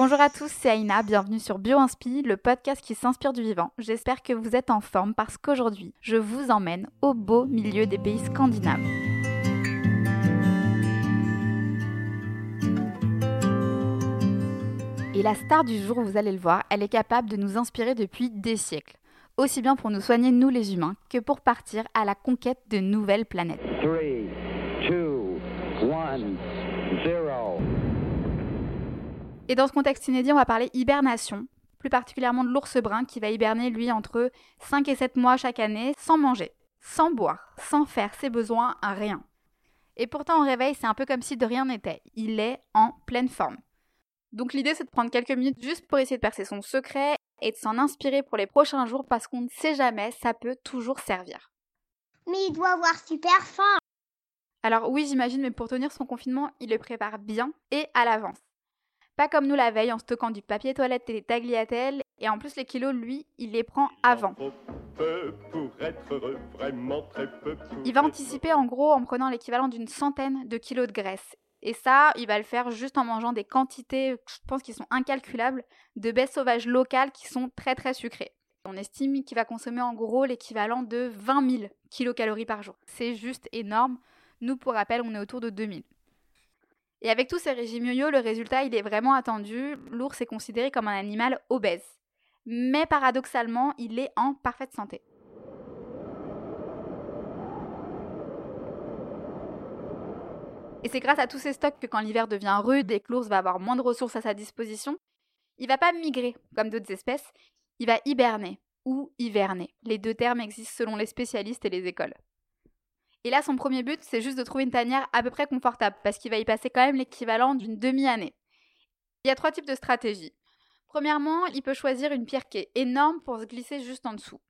Bonjour à tous, c'est Aïna, bienvenue sur BioInspi, le podcast qui s'inspire du vivant. J'espère que vous êtes en forme parce qu'aujourd'hui, je vous emmène au beau milieu des pays scandinaves. Et la star du jour, vous allez le voir, elle est capable de nous inspirer depuis des siècles. Aussi bien pour nous soigner, nous les humains, que pour partir à la conquête de nouvelles planètes. 3, 2, 1, 0. Et dans ce contexte inédit, on va parler hibernation, plus particulièrement de l'ours brun qui va hiberner lui entre 5 et 7 mois chaque année sans manger, sans boire, sans faire ses besoins, rien. Et pourtant au réveil, c'est un peu comme si de rien n'était. Il est en pleine forme. Donc l'idée c'est de prendre quelques minutes juste pour essayer de percer son secret et de s'en inspirer pour les prochains jours parce qu'on ne sait jamais, ça peut toujours servir. Mais il doit avoir super faim. Alors oui, j'imagine, mais pour tenir son confinement, il le prépare bien et à l'avance. Pas comme nous la veille en stockant du papier toilette et des tagliatelles, et en plus les kilos, lui, il les prend avant. Il va anticiper en gros en prenant l'équivalent d'une centaine de kilos de graisse. Et ça, il va le faire juste en mangeant des quantités, je pense qu'ils sont incalculables, de baies sauvages locales qui sont très très sucrées. On estime qu'il va consommer en gros l'équivalent de 20 000 kilocalories par jour. C'est juste énorme. Nous, pour rappel, on est autour de 2000. Et avec tous ces régimes yo-yo, le résultat, il est vraiment attendu. L'ours est considéré comme un animal obèse. Mais paradoxalement, il est en parfaite santé. Et c'est grâce à tous ces stocks que quand l'hiver devient rude et que l'ours va avoir moins de ressources à sa disposition, il va pas migrer comme d'autres espèces, il va hiberner ou hiverner. Les deux termes existent selon les spécialistes et les écoles. Et là, son premier but, c'est juste de trouver une tanière à peu près confortable, parce qu'il va y passer quand même l'équivalent d'une demi-année. Il y a trois types de stratégies. Premièrement, il peut choisir une pierre qui est énorme pour se glisser juste en dessous.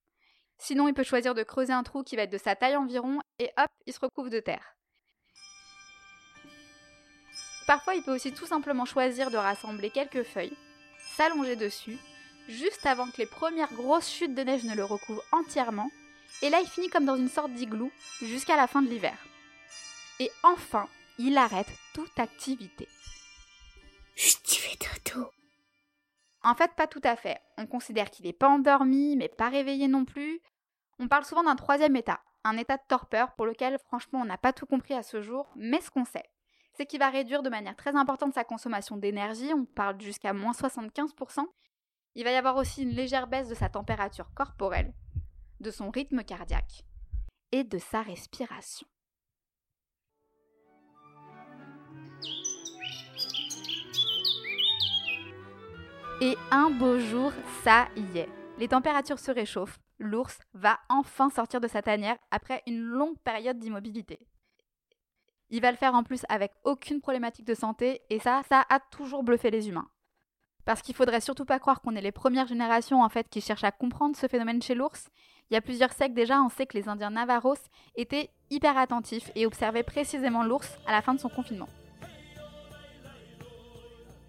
Sinon, il peut choisir de creuser un trou qui va être de sa taille environ, et hop, il se recouvre de terre. Parfois, il peut aussi tout simplement choisir de rassembler quelques feuilles, s'allonger dessus, juste avant que les premières grosses chutes de neige ne le recouvrent entièrement, et là il finit comme dans une sorte d'igloo jusqu'à la fin de l'hiver. Et enfin, il arrête toute activité. Chut, tu fais dodo. En fait, pas tout à fait. On considère qu'il n'est pas endormi, mais pas réveillé non plus. On parle souvent d'un troisième état, un état de torpeur pour lequel franchement on n'a pas tout compris à ce jour, mais ce qu'on sait, c'est qu'il va réduire de manière très importante sa consommation d'énergie, on parle jusqu'à moins 75%. Il va y avoir aussi une légère baisse de sa température corporelle, de son rythme cardiaque et de sa respiration. Et un beau jour, ça y est. Les températures se réchauffent, l'ours va enfin sortir de sa tanière après une longue période d'immobilité. Il va le faire en plus avec aucune problématique de santé et ça, ça a toujours bluffé les humains. Parce qu'il faudrait surtout pas croire qu'on est les premières générations en fait qui cherchent à comprendre ce phénomène chez l'ours. Il y a plusieurs siècles déjà, on sait que les Indiens Navaros étaient hyper attentifs et observaient précisément l'ours à la fin de son confinement.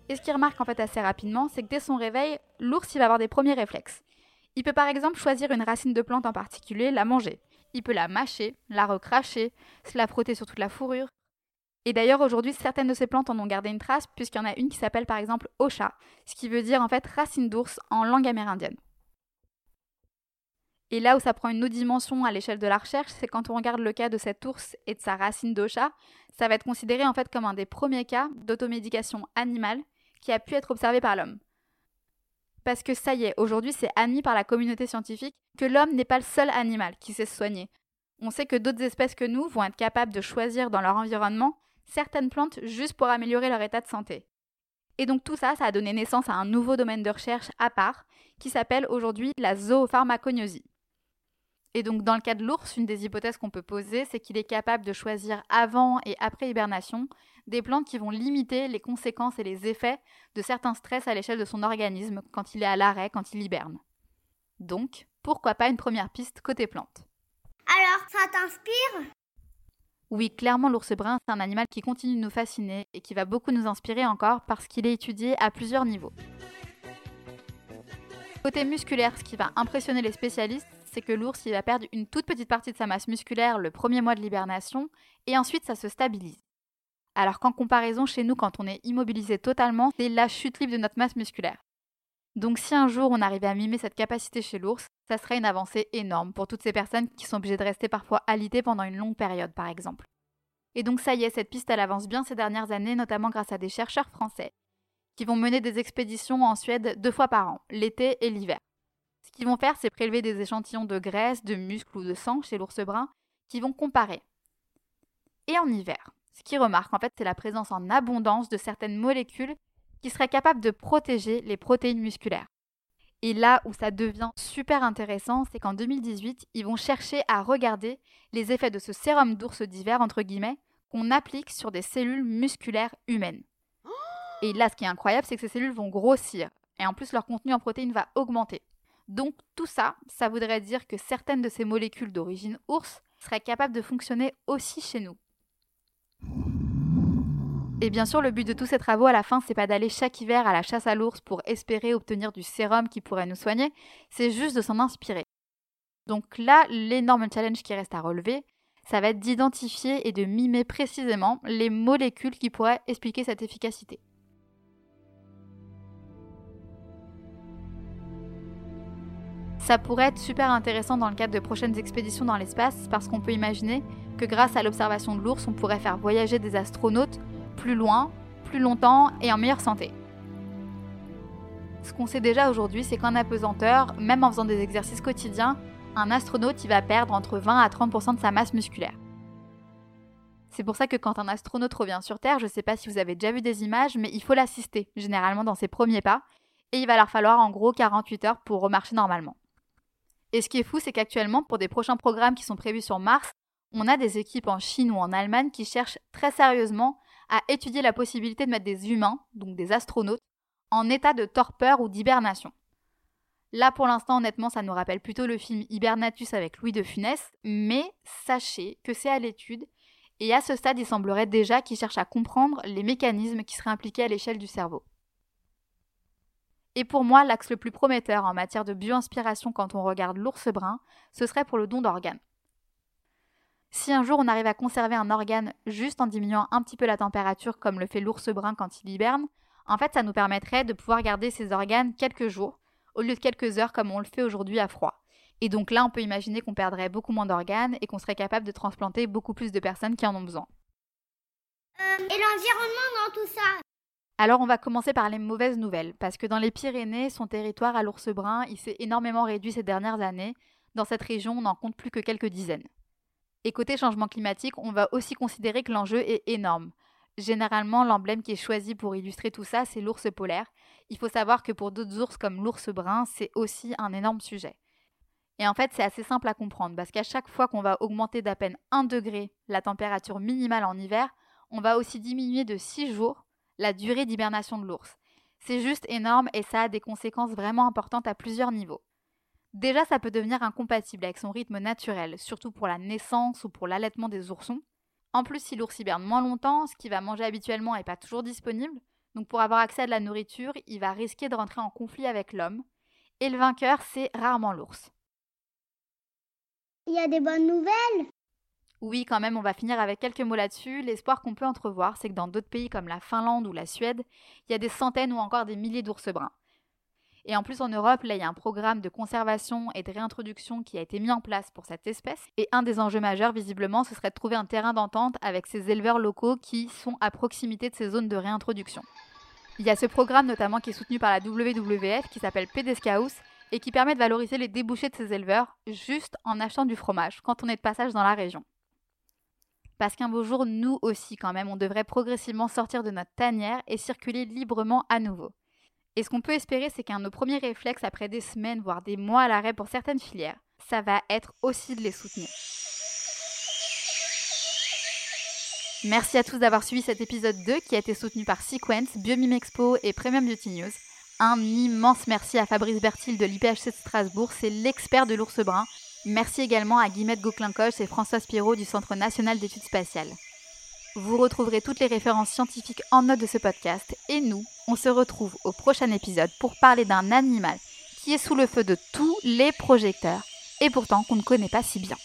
Et ce qu'ils remarquent en fait assez rapidement, c'est que dès son réveil, l'ours il va avoir des premiers réflexes. Il peut par exemple choisir une racine de plante en particulier, la manger. Il peut la mâcher, la recracher, se la frotter sur toute la fourrure. Et d'ailleurs, aujourd'hui, certaines de ces plantes en ont gardé une trace, puisqu'il y en a une qui s'appelle par exemple Osha, ce qui veut dire en fait racine d'ours en langue amérindienne. Et là où ça prend une autre dimension à l'échelle de la recherche, c'est quand on regarde le cas de cet ours et de sa racine d'Osha, ça va être considéré en fait comme un des premiers cas d'automédication animale qui a pu être observé par l'homme parce que ça y est, aujourd'hui c'est admis par la communauté scientifique que l'homme n'est pas le seul animal qui sait se soigner. On sait que d'autres espèces que nous vont être capables de choisir dans leur environnement certaines plantes juste pour améliorer leur état de santé. Et donc tout ça, ça a donné naissance à un nouveau domaine de recherche à part qui s'appelle aujourd'hui la zoopharmacognosie. Et donc dans le cas de l'ours, une des hypothèses qu'on peut poser, c'est qu'il est capable de choisir avant et après hibernation des plantes qui vont limiter les conséquences et les effets de certains stress à l'échelle de son organisme quand il est à l'arrêt, quand il hiberne. Donc, pourquoi pas une première piste côté plantes Alors, ça t'inspire? Oui, clairement l'ours brun, c'est un animal qui continue de nous fasciner et qui va beaucoup nous inspirer encore parce qu'il est étudié à plusieurs niveaux. Côté musculaire, ce qui va impressionner les spécialistes, c'est que l'ours il va perdre une toute petite partie de sa masse musculaire le premier mois de l'hibernation et ensuite ça se stabilise. alors qu'en comparaison chez nous, quand on est immobilisé totalement, c'est la chute libre de notre masse musculaire. Donc si un jour on arrivait à mimer cette capacité chez l'ours, ça serait une avancée énorme pour toutes ces personnes qui sont obligées de rester parfois alitées pendant une longue période, par exemple. Et donc ça y est, cette piste elle avance bien ces dernières années, notamment grâce à des chercheurs français qui vont mener des expéditions en Suède deux fois par an, l'été et l'hiver. Ce qu'ils vont faire, c'est prélever des échantillons de graisse, de muscles ou de sang chez l'ours brun, qui vont comparer. Et en hiver, ce qu'ils remarquent en fait, c'est la présence en abondance de certaines molécules qui seraient capables de protéger les protéines musculaires. Et là où ça devient super intéressant, c'est qu'en 2018, ils vont chercher à regarder les effets de ce sérum d'ours d'hiver, entre guillemets, qu'on applique sur des cellules musculaires humaines. Et là, ce qui est incroyable, c'est que ces cellules vont grossir. Et en plus, leur contenu en protéines va augmenter. Donc tout ça, ça voudrait dire que certaines de ces molécules d'origine ours seraient capables de fonctionner aussi chez nous. Et bien sûr, le but de tous ces travaux à la fin, c'est pas d'aller chaque hiver à la chasse à l'ours pour espérer obtenir du sérum qui pourrait nous soigner, c'est juste de s'en inspirer. Donc là, l'énorme challenge qui reste à relever, ça va être d'identifier et de mimer précisément les molécules qui pourraient expliquer cette efficacité. Ça pourrait être super intéressant dans le cadre de prochaines expéditions dans l'espace parce qu'on peut imaginer que grâce à l'observation de l'ours, on pourrait faire voyager des astronautes plus loin, plus longtemps et en meilleure santé. Ce qu'on sait déjà aujourd'hui, c'est qu'en apesanteur, même en faisant des exercices quotidiens, un astronaute il va perdre entre 20 à 30% de sa masse musculaire. C'est pour ça que quand un astronaute revient sur Terre, je ne sais pas si vous avez déjà vu des images, mais il faut l'assister, généralement dans ses premiers pas, et il va leur falloir en gros 48 heures pour remarcher normalement. Et ce qui est fou, c'est qu'actuellement, pour des prochains programmes qui sont prévus sur Mars, on a des équipes en Chine ou en Allemagne qui cherchent très sérieusement à étudier la possibilité de mettre des humains, donc des astronautes, en état de torpeur ou d'hibernation. Là, pour l'instant, honnêtement, ça nous rappelle plutôt le film Hibernatus avec Louis de Funès, mais sachez que c'est à l'étude, et à ce stade, il semblerait déjà qu'ils cherchent à comprendre les mécanismes qui seraient impliqués à l'échelle du cerveau. Et pour moi, l'axe le plus prometteur en matière de bio-inspiration quand on regarde l'ours brun, ce serait pour le don d'organes. Si un jour on arrive à conserver un organe juste en diminuant un petit peu la température comme le fait l'ours brun quand il hiberne, en fait ça nous permettrait de pouvoir garder ces organes quelques jours au lieu de quelques heures comme on le fait aujourd'hui à froid. Et donc là on peut imaginer qu'on perdrait beaucoup moins d'organes et qu'on serait capable de transplanter beaucoup plus de personnes qui en ont besoin. Euh, et l'environnement dans tout ça? Alors on va commencer par les mauvaises nouvelles, parce que dans les Pyrénées, son territoire à l'ours brun, il s'est énormément réduit ces dernières années. Dans cette région, on n'en compte plus que quelques dizaines. Et côté changement climatique, on va aussi considérer que l'enjeu est énorme. Généralement, l'emblème qui est choisi pour illustrer tout ça, c'est l'ours polaire. Il faut savoir que pour d'autres ours comme l'ours brun, c'est aussi un énorme sujet. Et en fait, c'est assez simple à comprendre, parce qu'à chaque fois qu'on va augmenter d'à peine 1 degré la température minimale en hiver, on va aussi diminuer de 6 jours la durée d'hibernation de l'ours. C'est juste énorme et ça a des conséquences vraiment importantes à plusieurs niveaux. Déjà, ça peut devenir incompatible avec son rythme naturel, surtout pour la naissance ou pour l'allaitement des oursons. En plus, si l'ours hiberne moins longtemps, ce qu'il va manger habituellement n'est pas toujours disponible, donc pour avoir accès à de la nourriture, il va risquer de rentrer en conflit avec l'homme. Et le vainqueur, c'est rarement l'ours. Il y a des bonnes nouvelles oui, quand même, on va finir avec quelques mots là-dessus. L'espoir qu'on peut entrevoir, c'est que dans d'autres pays comme la Finlande ou la Suède, il y a des centaines ou encore des milliers d'ours bruns. Et en plus, en Europe, là, il y a un programme de conservation et de réintroduction qui a été mis en place pour cette espèce. Et un des enjeux majeurs, visiblement, ce serait de trouver un terrain d'entente avec ces éleveurs locaux qui sont à proximité de ces zones de réintroduction. Il y a ce programme notamment qui est soutenu par la WWF qui s'appelle Pedescaus et qui permet de valoriser les débouchés de ces éleveurs juste en achetant du fromage quand on est de passage dans la région. Parce qu'un beau jour, nous aussi, quand même, on devrait progressivement sortir de notre tanière et circuler librement à nouveau. Et ce qu'on peut espérer, c'est qu'un de nos premiers réflexes après des semaines, voire des mois à l'arrêt pour certaines filières, ça va être aussi de les soutenir. Merci à tous d'avoir suivi cet épisode 2 qui a été soutenu par Sequence, Biomime Expo et Premium Beauty News. Un immense merci à Fabrice Bertil de l'IPHC de Strasbourg, c'est l'expert de l'ours brun Merci également à Guillemette Gauclincoche et François Spiro du Centre national d'études spatiales. Vous retrouverez toutes les références scientifiques en note de ce podcast et nous, on se retrouve au prochain épisode pour parler d'un animal qui est sous le feu de tous les projecteurs et pourtant qu'on ne connaît pas si bien.